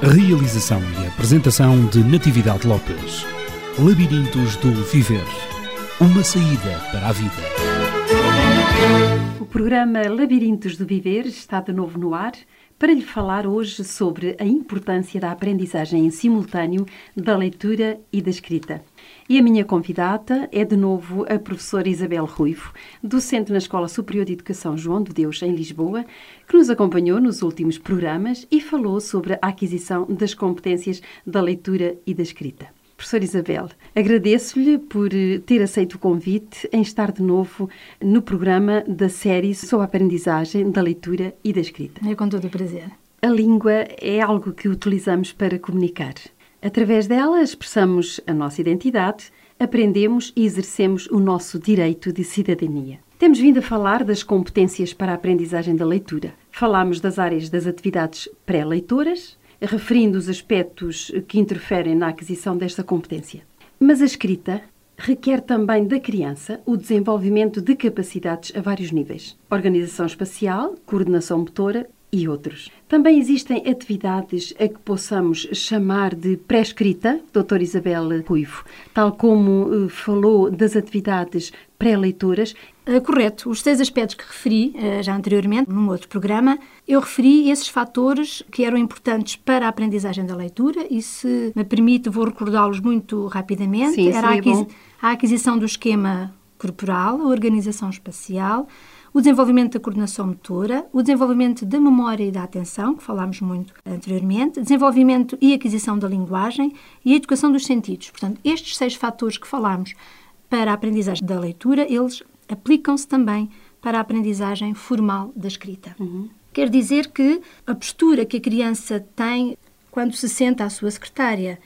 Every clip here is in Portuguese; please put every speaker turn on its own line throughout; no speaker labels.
Realização e apresentação de Natividade Lopes. Labirintos do Viver. Uma saída para a vida.
O programa Labirintos do Viver está de novo no ar para lhe falar hoje sobre a importância da aprendizagem em simultâneo da leitura e da escrita. E a minha convidada é de novo a professora Isabel Ruivo, docente na Escola Superior de Educação João de Deus, em Lisboa, que nos acompanhou nos últimos programas e falou sobre a aquisição das competências da leitura e da escrita. Professora Isabel, agradeço-lhe por ter aceito o convite em estar de novo no programa da série sobre a aprendizagem da leitura e da escrita.
É com todo o prazer.
A língua é algo que utilizamos para comunicar. Através dela expressamos a nossa identidade, aprendemos e exercemos o nosso direito de cidadania. Temos vindo a falar das competências para a aprendizagem da leitura. Falámos das áreas das atividades pré-leitoras, referindo os aspectos que interferem na aquisição desta competência. Mas a escrita requer também da criança o desenvolvimento de capacidades a vários níveis: organização espacial, coordenação motora e outros. Também existem atividades a que possamos chamar de pré-escrita, doutora Isabel Ruivo, tal como uh, falou das atividades pré-leitoras.
Uh, correto. Os seis aspectos que referi uh, já anteriormente, num outro programa, eu referi esses fatores que eram importantes para a aprendizagem da leitura e, se me permite, vou recordá-los muito rapidamente.
Sim,
Era a,
aquisi
a aquisição do esquema corporal, a organização espacial, o desenvolvimento da coordenação motora, o desenvolvimento da memória e da atenção, que falámos muito anteriormente, desenvolvimento e aquisição da linguagem e a educação dos sentidos. Portanto, estes seis fatores que falámos para a aprendizagem da leitura, eles aplicam-se também para a aprendizagem formal da escrita.
Uhum.
Quer dizer que a postura que a criança tem quando se senta à sua secretária,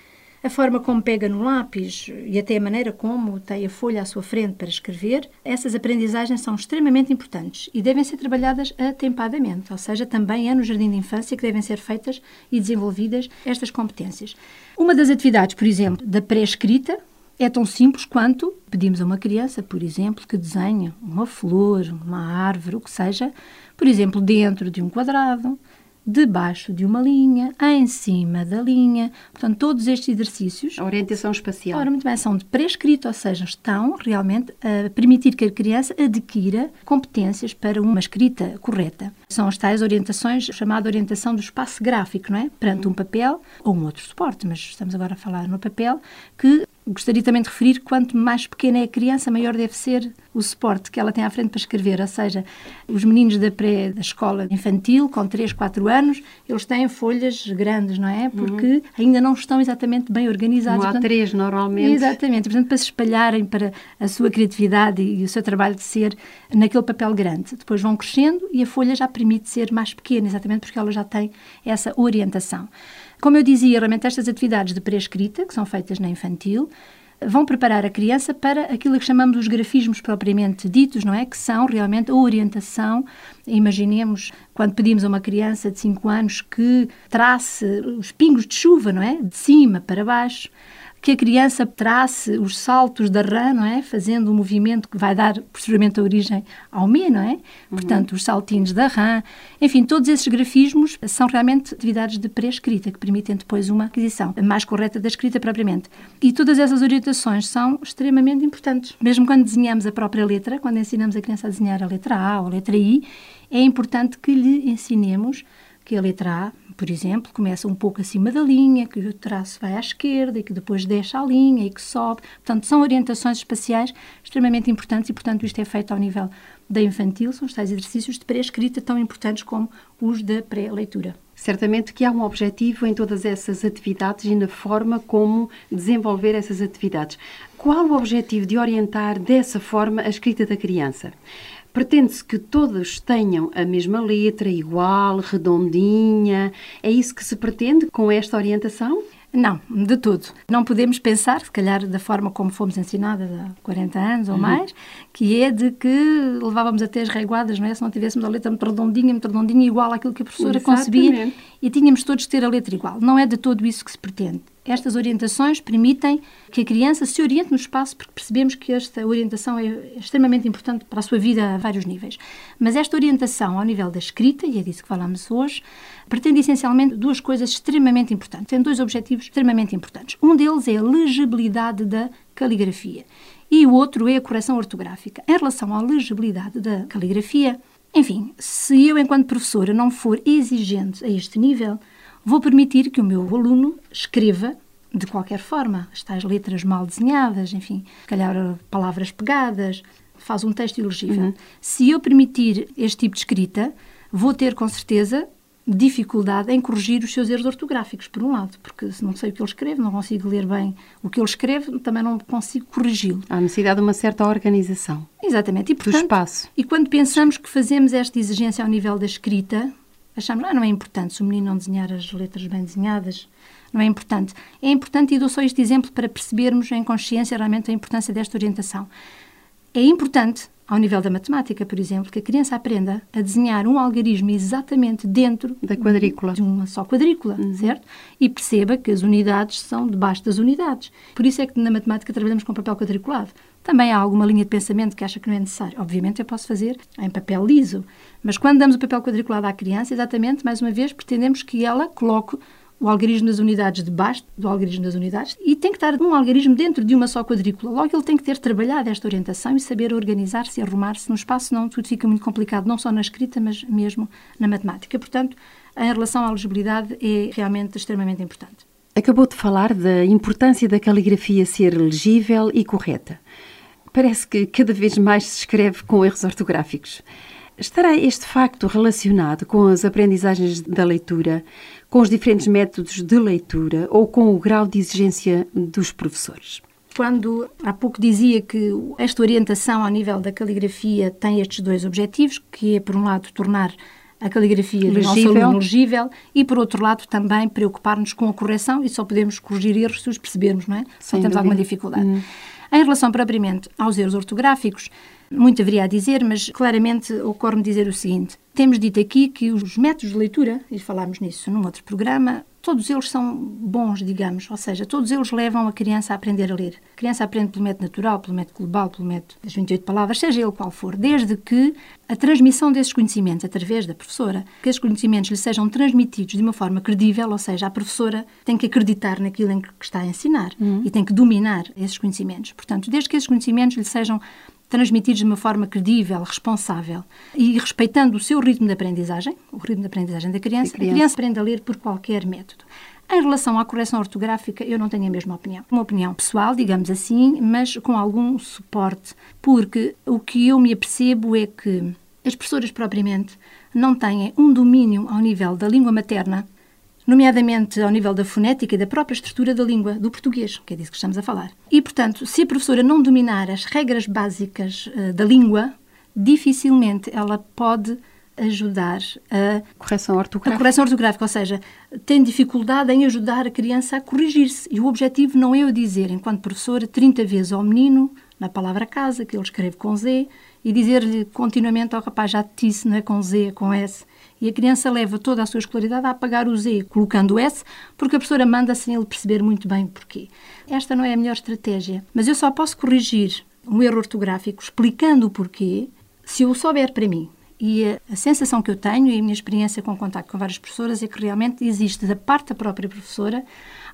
a forma como pega no lápis e até a maneira como tem a folha à sua frente para escrever, essas aprendizagens são extremamente importantes e devem ser trabalhadas atempadamente, ou seja, também é no jardim de infância que devem ser feitas e desenvolvidas estas competências. Uma das atividades, por exemplo, da pré-escrita, é tão simples quanto pedimos a uma criança, por exemplo, que desenhe uma flor, uma árvore, o que seja, por exemplo, dentro de um quadrado, debaixo de uma linha, em cima da linha. Portanto, todos estes exercícios.
A orientação espacial.
Ora, muito bem, são de pré-escrito, ou seja, estão realmente a permitir que a criança adquira competências para uma escrita correta. São as tais orientações, chamada orientação do espaço gráfico, não é? Perante um papel ou um outro suporte, mas estamos agora a falar no papel, que Gostaria também de referir que quanto mais pequena é a criança, maior deve ser o suporte que ela tem à frente para escrever. Ou seja, os meninos da pré da escola infantil, com 3, 4 anos, eles têm folhas grandes, não é? Porque uhum. ainda não estão exatamente bem organizados.
Não há três, normalmente.
Exatamente. Portanto, para se espalharem para a sua criatividade e o seu trabalho de ser naquele papel grande. Depois vão crescendo e a folha já permite ser mais pequena, exatamente porque ela já tem essa orientação. Como eu dizia, realmente estas atividades de pré-escrita, que são feitas na infantil, vão preparar a criança para aquilo que chamamos os grafismos propriamente ditos, não é? Que são realmente a orientação. Imaginemos quando pedimos a uma criança de 5 anos que trace os pingos de chuva, não é? De cima para baixo que a criança trace os saltos da rã, não é? Fazendo um movimento que vai dar posteriormente a origem ao me, não é? Uhum. Portanto, os saltinhos da rã. Enfim, todos esses grafismos são realmente atividades de pré-escrita que permitem depois uma aquisição mais correta da escrita propriamente. E todas essas orientações são extremamente importantes. Mesmo quando desenhamos a própria letra, quando ensinamos a criança a desenhar a letra A ou a letra I, é importante que lhe ensinemos que a letra A por exemplo, começa um pouco acima da linha, que o traço vai à esquerda e que depois deixa a linha e que sobe. Portanto, são orientações espaciais extremamente importantes e, portanto, isto é feito ao nível da infantil, são os tais exercícios de pré-escrita tão importantes como os da pré-leitura.
Certamente que há um objetivo em todas essas atividades e na forma como desenvolver essas atividades. Qual o objetivo de orientar dessa forma a escrita da criança? Pretende-se que todos tenham a mesma letra, igual, redondinha. É isso que se pretende com esta orientação?
Não, de tudo. Não podemos pensar, se calhar, da forma como fomos ensinadas há 40 anos ou uhum. mais, que é de que levávamos até as reguadas, não é? Se não tivéssemos a letra muito redondinha, muito redondinha, igual àquilo que a professora Exatamente. concebia, e tínhamos todos de ter a letra igual. Não é de todo isso que se pretende. Estas orientações permitem que a criança se oriente no espaço, porque percebemos que esta orientação é extremamente importante para a sua vida a vários níveis. Mas esta orientação ao nível da escrita, e é disso que falamos hoje, pretende essencialmente duas coisas extremamente importantes. Tem dois objetivos extremamente importantes. Um deles é a legibilidade da caligrafia e o outro é a correção ortográfica. Em relação à legibilidade da caligrafia, enfim, se eu, enquanto professora, não for exigente a este nível, vou permitir que o meu aluno escreva de qualquer forma, as tais letras mal desenhadas, enfim, se calhar palavras pegadas, faz um texto ilegível. Uhum. Se eu permitir este tipo de escrita, vou ter com certeza dificuldade em corrigir os seus erros ortográficos, por um lado, porque se não sei o que ele escreve, não consigo ler bem o que ele escreve, também não consigo corrigi-lo.
Há necessidade de uma certa organização.
Exatamente.
E, portanto, do espaço.
E quando pensamos que fazemos esta exigência ao nível da escrita, achamos, ah, não é importante se o menino não desenhar as letras bem desenhadas, não é importante. É importante, e dou só este exemplo para percebermos em consciência realmente a importância desta orientação. É importante, ao nível da matemática, por exemplo, que a criança aprenda a desenhar um algarismo exatamente dentro
da quadrícula.
de uma só quadrícula, uhum. certo? E perceba que as unidades são debaixo das unidades. Por isso é que na matemática trabalhamos com papel quadriculado. Também há alguma linha de pensamento que acha que não é necessário. Obviamente eu posso fazer em papel liso, mas quando damos o papel quadriculado à criança, exatamente, mais uma vez, pretendemos que ela coloque o algarismo das unidades debaixo do algarismo das unidades e tem que estar um algarismo dentro de uma só quadrícula. Logo, ele tem que ter trabalhado esta orientação e saber organizar-se e arrumar-se no espaço, senão tudo fica muito complicado, não só na escrita, mas mesmo na matemática. Portanto, em relação à legibilidade, é realmente extremamente importante.
Acabou de falar da importância da caligrafia ser legível e correta. Parece que cada vez mais se escreve com erros ortográficos. Estará este facto relacionado com as aprendizagens da leitura, com os diferentes métodos de leitura ou com o grau de exigência dos professores?
Quando há pouco dizia que esta orientação ao nível da caligrafia tem estes dois objetivos, que é, por um lado, tornar a caligrafia legível. do nosso aluno legível e, por outro lado, também preocupar-nos com a correção e só podemos corrigir erros se os percebermos, não é? Se temos alguma dificuldade. Hum. Em relação propriamente aos erros ortográficos, muito haveria a dizer, mas claramente ocorre-me dizer o seguinte: temos dito aqui que os métodos de leitura, e falámos nisso num outro programa, todos eles são bons, digamos, ou seja, todos eles levam a criança a aprender a ler. A criança aprende pelo método natural, pelo método global, pelo método das 28 palavras, seja ele qual for, desde que a transmissão desses conhecimentos através da professora, que esses conhecimentos lhe sejam transmitidos de uma forma credível, ou seja, a professora tem que acreditar naquilo em que está a ensinar uhum. e tem que dominar esses conhecimentos. Portanto, desde que esses conhecimentos lhe sejam transmitidos de uma forma credível, responsável e respeitando o seu ritmo de aprendizagem, o ritmo de aprendizagem da criança, criança. a criança aprende a ler por qualquer método. Em relação à correção ortográfica, eu não tenho a mesma opinião. Uma opinião pessoal, digamos assim, mas com algum suporte, porque o que eu me apercebo é que as professoras propriamente não têm um domínio ao nível da língua materna nomeadamente ao nível da fonética e da própria estrutura da língua do português, que é disso que estamos a falar. E, portanto, se a professora não dominar as regras básicas uh, da língua, dificilmente ela pode ajudar a
correção ortográfica.
A correção ortográfica, ou seja, tem dificuldade em ajudar a criança a corrigir-se. E o objetivo não é eu dizer, enquanto professora, 30 vezes ao menino, na palavra casa, que ele escreve com Z, e dizer-lhe continuamente ao oh, rapaz, já te disse, não é com Z, é com S e a criança leva toda a sua escolaridade a apagar o Z, colocando o S, porque a professora manda sem ele perceber muito bem porquê. Esta não é a melhor estratégia, mas eu só posso corrigir um erro ortográfico explicando o porquê se eu souber para mim. E a, a, sensação que eu tenho e a minha experiência com contato com várias professoras é que realmente existe da parte da própria professora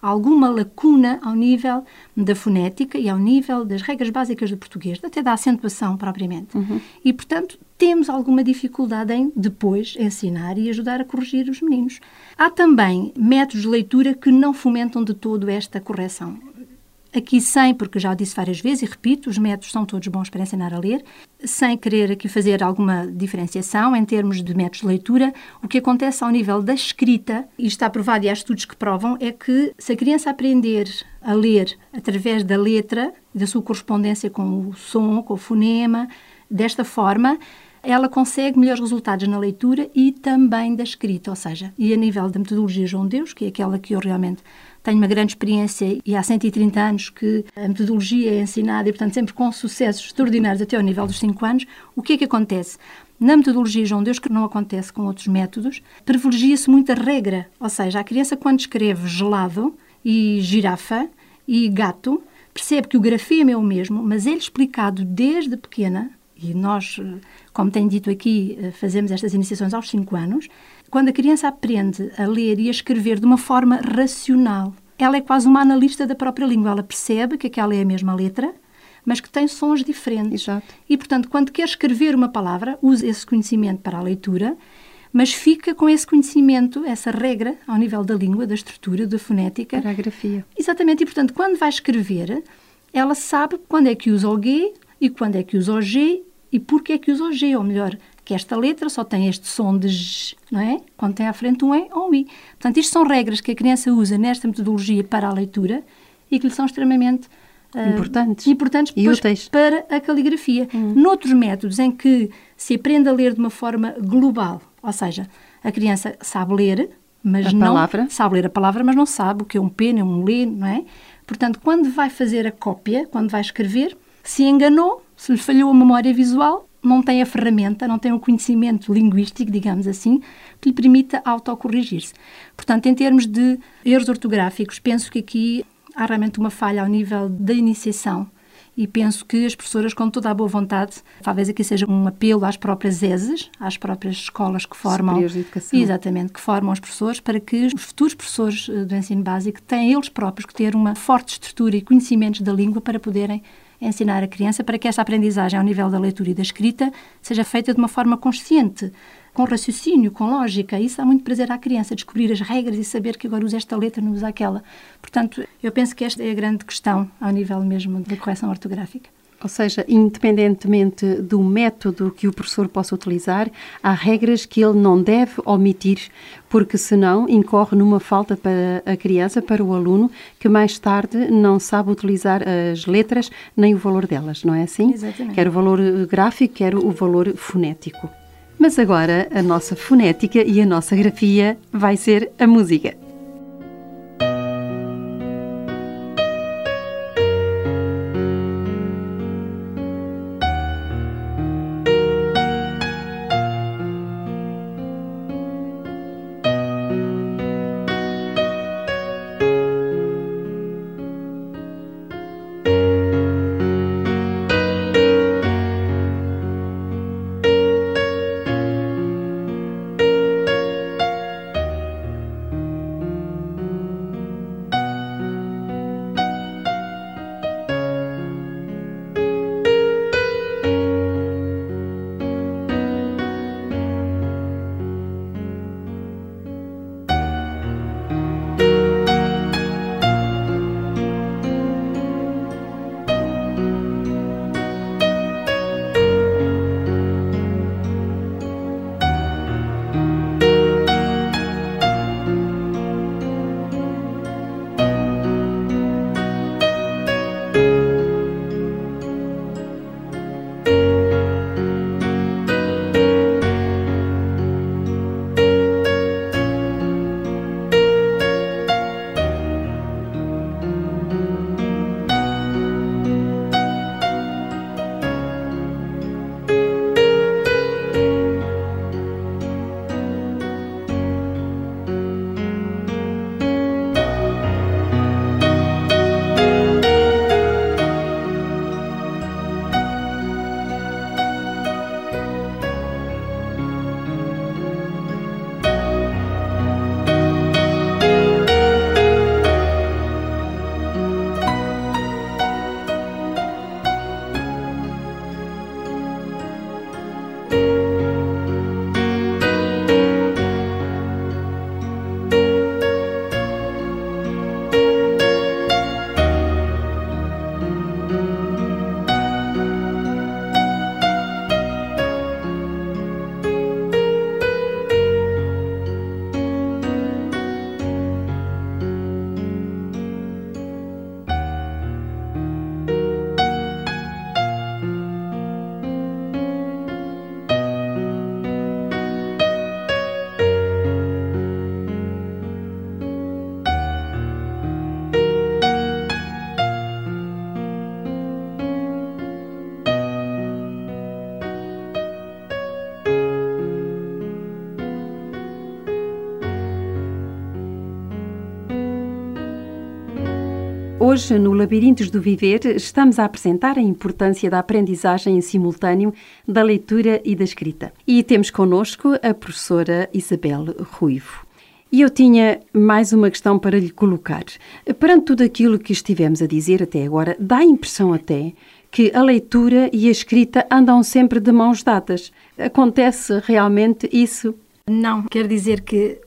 alguma lacuna ao nível da fonética e ao nível das regras básicas do português, até da acentuação propriamente. Uhum. E, portanto, temos alguma dificuldade em depois ensinar e ajudar a corrigir os meninos. Há também métodos de leitura que não fomentam de todo esta correção. Aqui sem, porque já disse várias vezes e repito, os métodos são todos bons para ensinar a ler, sem querer aqui fazer alguma diferenciação em termos de métodos de leitura, o que acontece ao nível da escrita, e está provado e há estudos que provam, é que se a criança aprender a ler através da letra, da sua correspondência com o som, com o fonema, desta forma, ela consegue melhores resultados na leitura e também da escrita, ou seja, e a nível da metodologia João Deus, que é aquela que eu realmente tenho uma grande experiência e há 130 anos que a metodologia é ensinada e, portanto, sempre com sucessos extraordinários até ao nível dos 5 anos, o que é que acontece? Na metodologia João Deus, que não acontece com outros métodos, privilegia-se muito a regra, ou seja, a criança quando escreve gelado e girafa e gato, percebe que o grafema é o mesmo, mas ele explicado desde pequena, e nós, como tenho dito aqui, fazemos estas iniciações aos 5 anos, quando a criança aprende a ler e a escrever de uma forma racional, ela é quase uma analista da própria língua. Ela percebe que aquela é a mesma letra, mas que tem sons diferentes.
Exato.
E, portanto, quando quer escrever uma palavra, usa esse conhecimento para a leitura, mas fica com esse conhecimento, essa regra, ao nível da língua, da estrutura, da fonética.
Para a grafia.
Exatamente. E, portanto, quando vai escrever, ela sabe quando é que usa o G e quando é que usa o G e porquê é que usa o G, ou melhor, que esta letra só tem este som de J, não é? Quando tem à frente um E ou um I. Portanto, isto são regras que a criança usa nesta metodologia para a leitura e que lhe são extremamente uh,
importantes,
importantes
e úteis
para a caligrafia. Hum. Noutros métodos em que se aprende a ler de uma forma global, ou seja, a criança sabe ler, mas
a
não
palavra.
sabe ler a palavra, mas não sabe o que é um P, nem um Lê, não é? Portanto, quando vai fazer a cópia, quando vai escrever, se enganou, se lhe falhou a memória visual, não tem a ferramenta, não tem o conhecimento linguístico, digamos assim, que lhe permita autocorrigir-se. Portanto, em termos de erros ortográficos, penso que aqui há realmente uma falha ao nível da iniciação e penso que as professoras, com toda a boa vontade, talvez aqui seja um apelo às próprias ESES, às próprias escolas que formam,
de educação.
exatamente, que formam os professores, para que os futuros professores eh, do ensino básico tenham eles próprios que ter uma forte estrutura e conhecimentos da língua para poderem ensinar a criança para que esta aprendizagem ao nível da leitura e da escrita seja feita de uma forma consciente, com raciocínio, com lógica. Isso dá muito prazer à criança, descobrir as regras e saber que agora usa esta letra, não usa aquela. Portanto, eu penso que esta é a grande questão ao nível mesmo da correção ortográfica.
Ou seja, independentemente do método que o professor possa utilizar, há regras que ele não deve omitir, porque senão incorre numa falta para a criança, para o aluno, que mais tarde não sabe utilizar as letras nem o valor delas, não é assim?
Exatamente.
Quer o valor gráfico, quer o valor fonético. Mas agora a nossa fonética e a nossa grafia vai ser a música. Hoje, no Labirintos do Viver, estamos a apresentar a importância da aprendizagem em simultâneo da leitura e da escrita. E temos connosco a professora Isabel Ruivo. E eu tinha mais uma questão para lhe colocar. Perante tudo aquilo que estivemos a dizer até agora, dá a impressão até que a leitura e a escrita andam sempre de mãos dadas. Acontece realmente isso?
Não, quer dizer que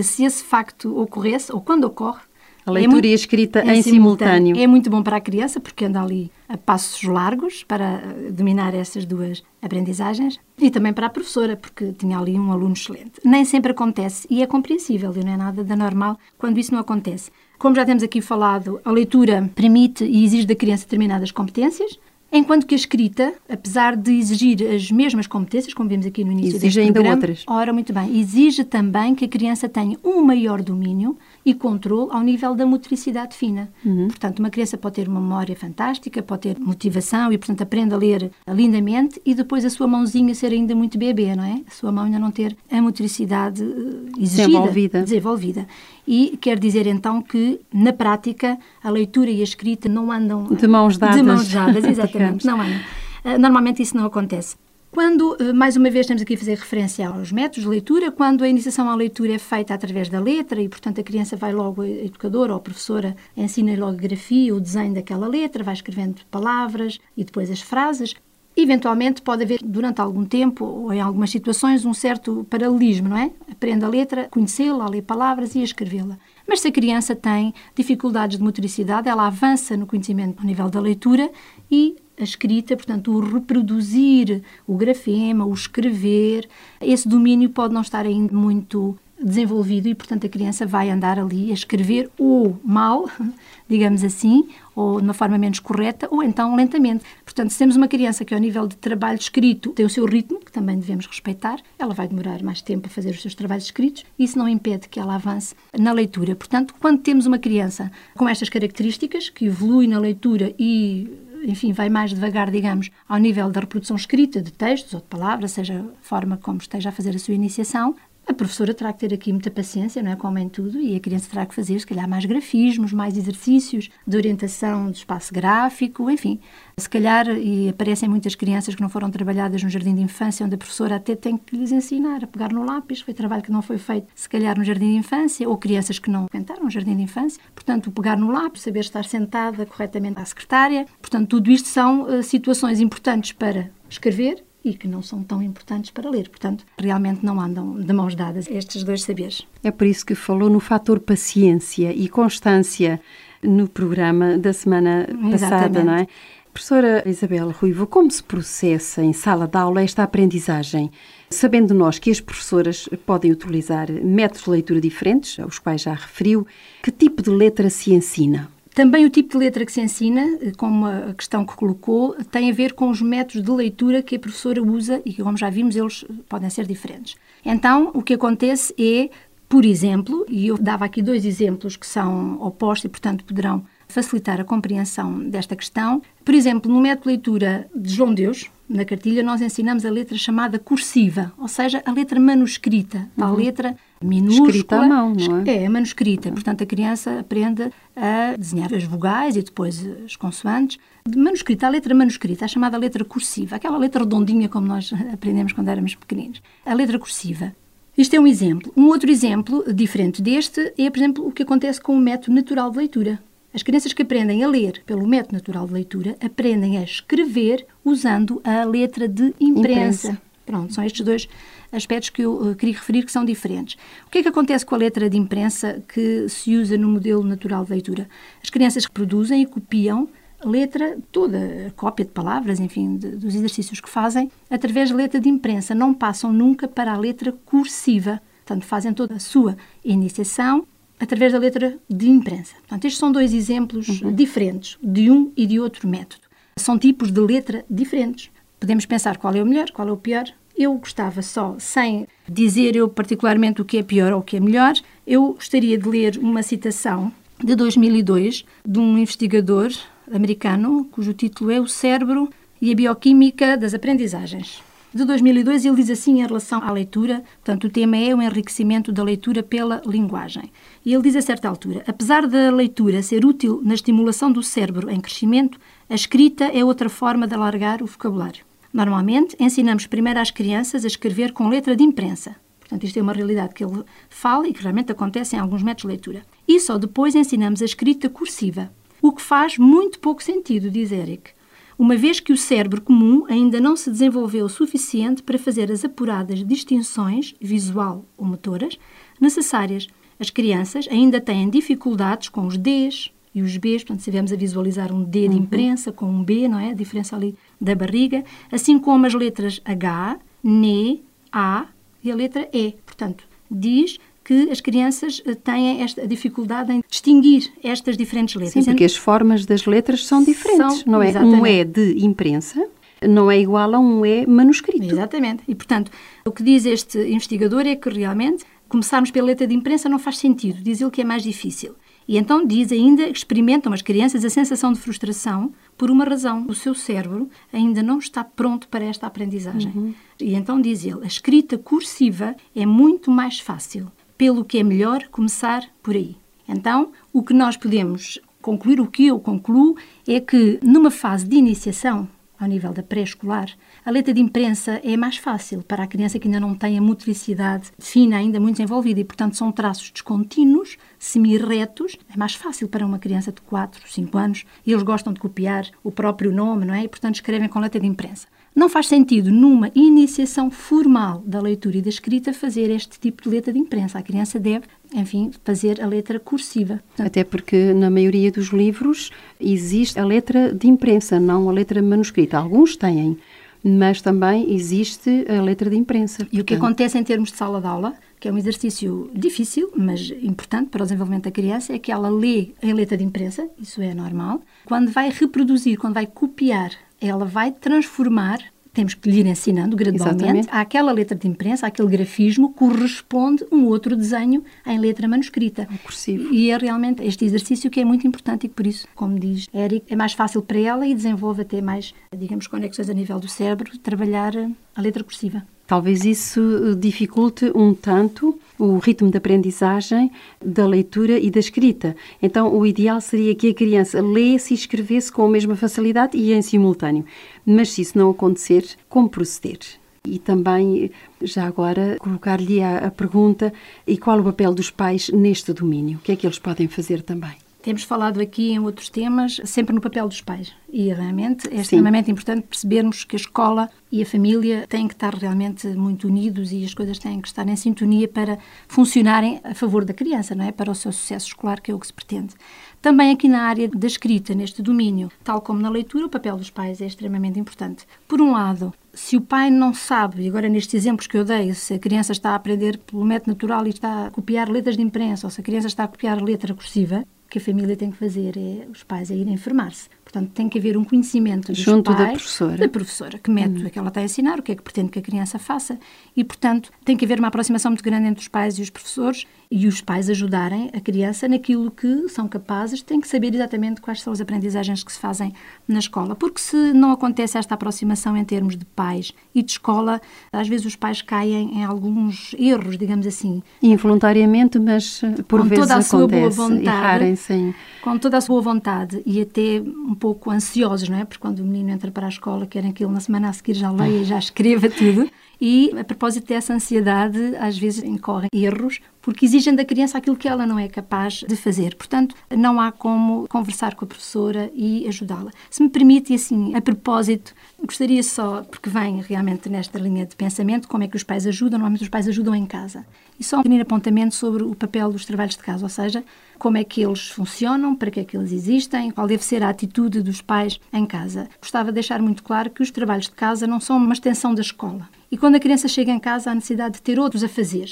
se esse facto ocorresse, ou quando ocorre,
a leitura é e a escrita em, em simultâneo. simultâneo.
É muito bom para a criança, porque anda ali a passos largos para dominar essas duas aprendizagens, e também para a professora, porque tinha ali um aluno excelente. Nem sempre acontece, e é compreensível, e não é nada de normal quando isso não acontece. Como já temos aqui falado, a leitura permite e exige da criança determinadas competências, Enquanto que a escrita, apesar de exigir as mesmas competências, como vimos aqui no início
exige
deste
ainda
programa,
outras.
ora, muito bem, exige também que a criança tenha um maior domínio e controle ao nível da motricidade fina. Uhum. Portanto, uma criança pode ter uma memória fantástica, pode ter motivação e, portanto, aprende a ler lindamente e depois a sua mãozinha ser ainda muito bebê, não é? A sua mão ainda não ter a motricidade eh, exigida,
desenvolvida.
desenvolvida. E quer dizer então que, na prática, a leitura e a escrita não andam
de mãos dadas.
De mãos dadas, exatamente. não andam. Eh, normalmente isso não acontece. Quando, eh, mais uma vez, temos aqui a fazer referência aos métodos de leitura, quando a iniciação à leitura é feita através da letra e, portanto, a criança vai logo, a educadora ou a professora ensina logo a grafia, o desenho daquela letra, vai escrevendo palavras e depois as frases. Eventualmente pode haver, durante algum tempo ou em algumas situações, um certo paralelismo, não é? Aprende a letra, conhecê-la, a ler palavras e a escrevê-la. Mas se a criança tem dificuldades de motricidade, ela avança no conhecimento ao nível da leitura e a escrita, portanto, o reproduzir o grafema, o escrever, esse domínio pode não estar ainda muito desenvolvido e, portanto, a criança vai andar ali a escrever ou mal, digamos assim, ou de uma forma menos correta, ou então lentamente. Portanto, se temos uma criança que, ao nível de trabalho escrito, tem o seu ritmo, que também devemos respeitar, ela vai demorar mais tempo a fazer os seus trabalhos escritos, e isso não impede que ela avance na leitura. Portanto, quando temos uma criança com estas características, que evolui na leitura e enfim, vai mais devagar, digamos, ao nível da reprodução escrita de textos ou de palavras, seja a forma como esteja a fazer a sua iniciação, a professora terá que ter aqui muita paciência, não é? Como em tudo, e a criança terá que fazer, se calhar, mais grafismos, mais exercícios de orientação do espaço gráfico, enfim. Se calhar, e aparecem muitas crianças que não foram trabalhadas no jardim de infância, onde a professora até tem que lhes ensinar a pegar no lápis, foi trabalho que não foi feito, se calhar, no jardim de infância, ou crianças que não frequentaram o jardim de infância. Portanto, pegar no lápis, saber estar sentada corretamente à secretária. Portanto, tudo isto são uh, situações importantes para escrever e que não são tão importantes para ler. Portanto, realmente não andam de mãos dadas estes dois saberes.
É por isso que falou no fator paciência e constância no programa da semana passada,
Exatamente.
não é? Professora Isabel Ruivo, como se processa em sala de aula esta aprendizagem? Sabendo nós que as professoras podem utilizar métodos de leitura diferentes, aos quais já referiu, que tipo de letra se ensina?
Também o tipo de letra que se ensina, eh, como a questão que colocou, tem a ver com os métodos de leitura que a professora usa e que, como já vimos, eles podem ser diferentes. Então, o que acontece é, por exemplo, e eu dava aqui dois exemplos que são opostos e, portanto, poderão facilitar a compreensão desta questão. Por exemplo, no método de leitura de João Deus, na cartilha, nós ensinamos a letra chamada cursiva, ou seja, a letra manuscrita, a uhum. letra minúscula.
Escrita à mão, não é?
É, a manuscrita. Portanto, a criança aprende a desenhar as vogais e depois as consoantes. De manuscrita, a letra manuscrita, a chamada letra cursiva, aquela letra redondinha como nós aprendemos quando éramos pequeninos. A letra cursiva. Isto é um exemplo. Um outro exemplo, diferente deste, é, por exemplo, o que acontece com o método natural de leitura. As crianças que aprendem a ler pelo método natural de leitura aprendem a escrever usando a letra de imprensa. imprensa. Pronto, são estes dois aspectos que eu uh, queria referir que são diferentes. O que é que acontece com a letra de imprensa que se usa no modelo natural de leitura? As crianças produzem e copiam a letra toda, a cópia de palavras, enfim, de, dos exercícios que fazem, através da letra de imprensa. Não passam nunca para a letra cursiva. Portanto, fazem toda a sua iniciação através da letra de imprensa. Portanto, estes são dois exemplos uhum. diferentes de um e de outro método. São tipos de letra diferentes. Podemos pensar qual é o melhor, qual é o pior. Eu gostava só, sem dizer eu particularmente o que é pior ou o que é melhor, eu gostaria de ler uma citação de 2002 de um investigador americano cujo título é O Cérebro e a Bioquímica das Aprendizagens. de 2002, ele diz assim em relação à leitura, portanto, o tema é o enriquecimento da leitura pela linguagem. E ele diz a certa altura: apesar da leitura ser útil na estimulação do cérebro em crescimento, a escrita é outra forma de alargar o vocabulário. Normalmente, ensinamos primeiro às crianças a escrever com letra de imprensa. Portanto, isto é uma realidade que ele fala e que realmente acontece em alguns métodos de leitura. E só depois ensinamos a escrita cursiva, o que faz muito pouco sentido, diz Eric, uma vez que o cérebro comum ainda não se desenvolveu o suficiente para fazer as apuradas distinções, visual ou motoras, necessárias. As crianças ainda têm dificuldades com os Ds e os Bs, portanto, se vemos a visualizar um D de uhum. imprensa com um B, não é? A diferença ali da barriga, assim como as letras H, N, A e a letra E. Portanto, diz que as crianças eh, têm esta dificuldade em distinguir estas diferentes letras.
Sim, porque as formas das letras são diferentes, são, não é? Exatamente. Um E de imprensa não é igual a um E manuscrito.
Exatamente. E, portanto, o que diz este investigador é que realmente começarmos pela letra de imprensa não faz sentido. Diz ele que é mais difícil. E então diz ainda que experimentam as crianças a sensação de frustração por uma razão. O seu cérebro ainda não está pronto para esta aprendizagem. Uhum. E então diz ele, a escrita cursiva é muito mais fácil pelo que é melhor começar por aí. Então, o que nós podemos concluir, o que eu concluo, é que numa fase de iniciação, ao nível da pré-escolar, a letra de imprensa é mais fácil para a criança que ainda não tem a motricidade fina ainda muito desenvolvida e, portanto, são traços descontínuos, semi-retos. É mais fácil para uma criança de 4, 5 anos e eles gostam de copiar o próprio nome, não é? E, portanto, escrevem com letra de imprensa. Não faz sentido, numa iniciação formal da leitura e da escrita, fazer este tipo de letra de imprensa. A criança deve, enfim, fazer a letra cursiva.
Até porque na maioria dos livros existe a letra de imprensa, não a letra manuscrita. Alguns têm, mas também existe a letra de imprensa.
E o que acontece em termos de sala de aula, que é um exercício difícil, mas importante para o desenvolvimento da criança, é que ela lê em letra de imprensa, isso é normal. Quando vai reproduzir, quando vai copiar ela vai transformar temos que lhe ir ensinando gradualmente. Exatamente. Àquela letra de imprensa, àquele grafismo, corresponde um outro desenho em letra manuscrita.
Um cursivo.
E é realmente este exercício que é muito importante e que, por isso, como diz Eric, é mais fácil para ela e desenvolve até mais, digamos, conexões a nível do cérebro, trabalhar a letra cursiva.
Talvez isso dificulte um tanto o ritmo de aprendizagem da leitura e da escrita. Então, o ideal seria que a criança lesse e escrevesse com a mesma facilidade e em simultâneo. Mas se isso não acontecer, como proceder? E também, já agora, colocar-lhe a, a pergunta: e qual o papel dos pais neste domínio? O que é que eles podem fazer também?
Temos falado aqui em outros temas, sempre no papel dos pais. E realmente é Sim. extremamente importante percebermos que a escola e a família têm que estar realmente muito unidos e as coisas têm que estar em sintonia para funcionarem a favor da criança, não é? Para o seu sucesso escolar, que é o que se pretende. Também aqui na área da escrita, neste domínio, tal como na leitura, o papel dos pais é extremamente importante. Por um lado, se o pai não sabe, e agora nestes exemplos que eu dei, se a criança está a aprender pelo método natural e está a copiar letras de imprensa, ou se a criança está a copiar letra cursiva, que a família tem que fazer é os pais a irem informar-se. Portanto, tem que haver um conhecimento dos
Junto
pais,
da professora.
Da professora, que método uhum. é que ela está a ensinar, o que é que pretende que a criança faça. E, portanto, tem que haver uma aproximação muito grande entre os pais e os professores e os pais ajudarem a criança naquilo que são capazes, têm que saber exatamente quais são as aprendizagens que se fazem na escola. Porque se não acontece esta aproximação em termos de pais e de escola, às vezes os pais caem em alguns erros, digamos assim.
Involuntariamente, mas eh, por
com
vezes
toda a
acontece.
Sua boa vontade,
sim.
Com toda a sua vontade e até um pouco ansiosos, não é? Porque quando o menino entra para a escola, querem que ele na semana a seguir já leia e já escreva tudo. E, a propósito dessa ansiedade, às vezes incorrem erros porque exigem da criança aquilo que ela não é capaz de fazer. Portanto, não há como conversar com a professora e ajudá-la. Se me permite, assim, a propósito, gostaria só, porque vem realmente nesta linha de pensamento, como é que os pais ajudam, normalmente os pais ajudam em casa. E só um pequeno apontamento sobre o papel dos trabalhos de casa, ou seja, como é que eles funcionam, para que é que eles existem, qual deve ser a atitude dos pais em casa. Gostava de deixar muito claro que os trabalhos de casa não são uma extensão da escola. E quando a criança chega em casa, há necessidade de ter outros a fazer.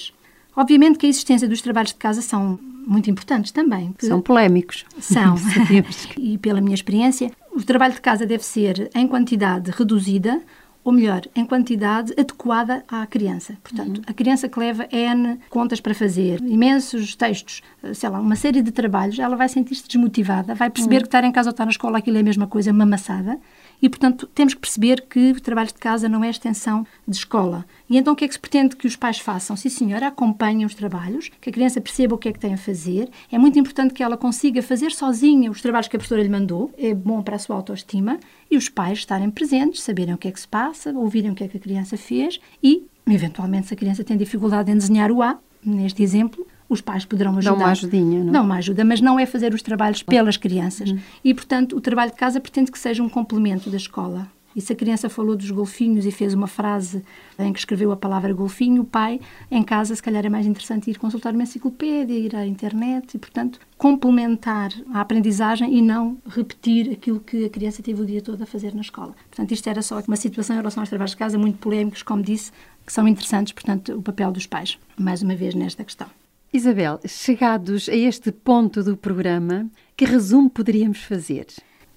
Obviamente que a existência dos trabalhos de casa são muito importantes também.
São polémicos.
São. e pela minha experiência, o trabalho de casa deve ser em quantidade reduzida, ou melhor, em quantidade adequada à criança. Portanto, uhum. a criança que leva N contas para fazer, imensos textos, sei lá, uma série de trabalhos, ela vai sentir-se desmotivada, vai perceber uhum. que estar em casa ou estar na escola aquilo é a mesma coisa, é uma maçada, e, portanto, temos que perceber que o trabalho de casa não é extensão de escola. E então o que é que se pretende que os pais façam? Sim, senhora, acompanhem os trabalhos, que a criança perceba o que é que tem a fazer. É muito importante que ela consiga fazer sozinha os trabalhos que a professora lhe mandou, é bom para a sua autoestima, e os pais estarem presentes, saberem o que é que se passa, ouvirem o que é que a criança fez e, eventualmente, se a criança tem dificuldade em desenhar o A, neste exemplo, os pais poderão ajudar.
Dão uma ajudinha, não?
Dão uma ajuda, mas não é fazer os trabalhos pelas crianças. Uhum. E, portanto, o trabalho de casa pretende que seja um complemento da escola. E se a criança falou dos golfinhos e fez uma frase em que escreveu a palavra golfinho, o pai, em casa, se calhar é mais interessante ir consultar uma enciclopédia, ir à internet e, portanto, complementar a aprendizagem e não repetir aquilo que a criança teve o dia todo a fazer na escola. Portanto, isto era só uma situação em relação aos trabalhos de casa muito polémicos, como disse, que são interessantes, portanto, o papel dos pais, mais uma vez nesta questão.
Isabel, chegados a este ponto do programa, que resumo poderíamos fazer?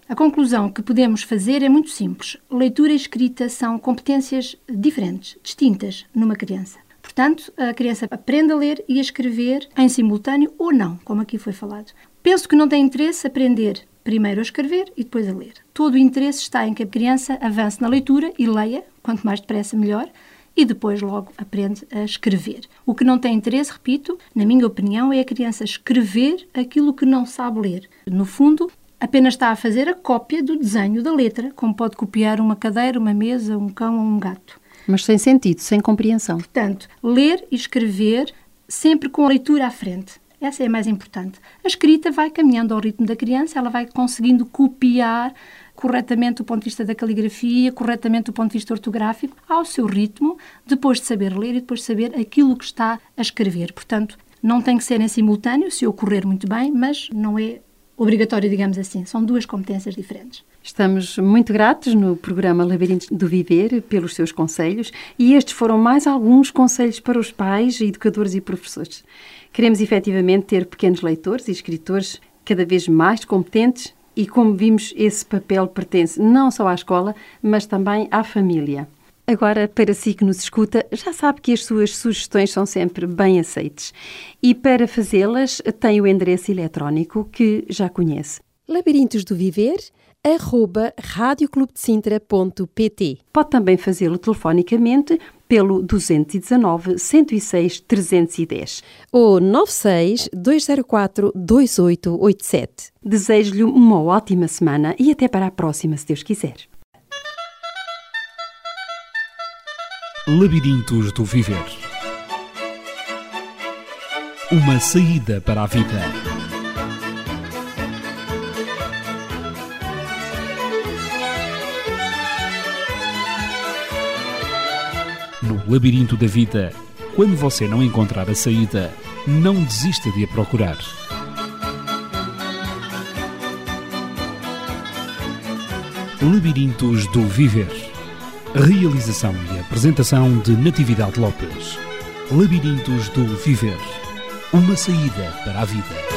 A conclusão que podemos fazer é muito simples. Leitura e escrita são competências diferentes, distintas, numa criança. Portanto, a criança aprende a ler e a escrever em simultâneo ou não, como aqui foi falado. Penso que não tem interesse aprender primeiro a escrever e depois a ler. Todo o interesse está em que a criança avance na leitura e leia, quanto mais depressa melhor, e depois logo aprende a escrever. O que não tem interesse, repito, na minha opinião, é a criança escrever aquilo que não sabe ler. No fundo, apenas está a fazer a cópia do desenho da letra, como pode copiar uma cadeira, uma mesa, um cão ou um gato.
Mas sem sentido, sem compreensão.
Portanto, ler e escrever sempre com a leitura à frente. Essa é a mais importante. A escrita vai caminhando ao ritmo da criança, ela vai conseguindo copiar corretamente do ponto de vista da caligrafia, corretamente do ponto de vista ortográfico, ao seu ritmo, depois de saber ler e depois de saber aquilo que está a escrever. Portanto, não tem que ser em simultâneo, se ocorrer muito bem, mas não é obrigatório, digamos assim. São duas competências diferentes.
Estamos muito gratos no programa Labirintos do Viver pelos seus conselhos e estes foram mais alguns conselhos para os pais, educadores e professores. Queremos efetivamente ter pequenos leitores e escritores cada vez mais competentes e, como vimos, esse papel pertence não só à escola, mas também à família. Agora, para si que nos escuta, já sabe que as suas sugestões são sempre bem aceites. E para fazê-las, tem o endereço eletrónico que já conhece.
Labirintos do Viver arroba radioclubdecintra.pt
Pode também fazê-lo telefonicamente pelo 219 106 310
ou 96 204 2887.
Desejo-lhe uma ótima semana e até para a próxima, se Deus quiser.
Labirintos do Viver Uma saída para a vida. Labirinto da vida, quando você não encontrar a saída, não desista de a procurar. Labirintos do Viver. Realização e apresentação de Natividade Lopes. Labirintos do Viver. Uma saída para a vida.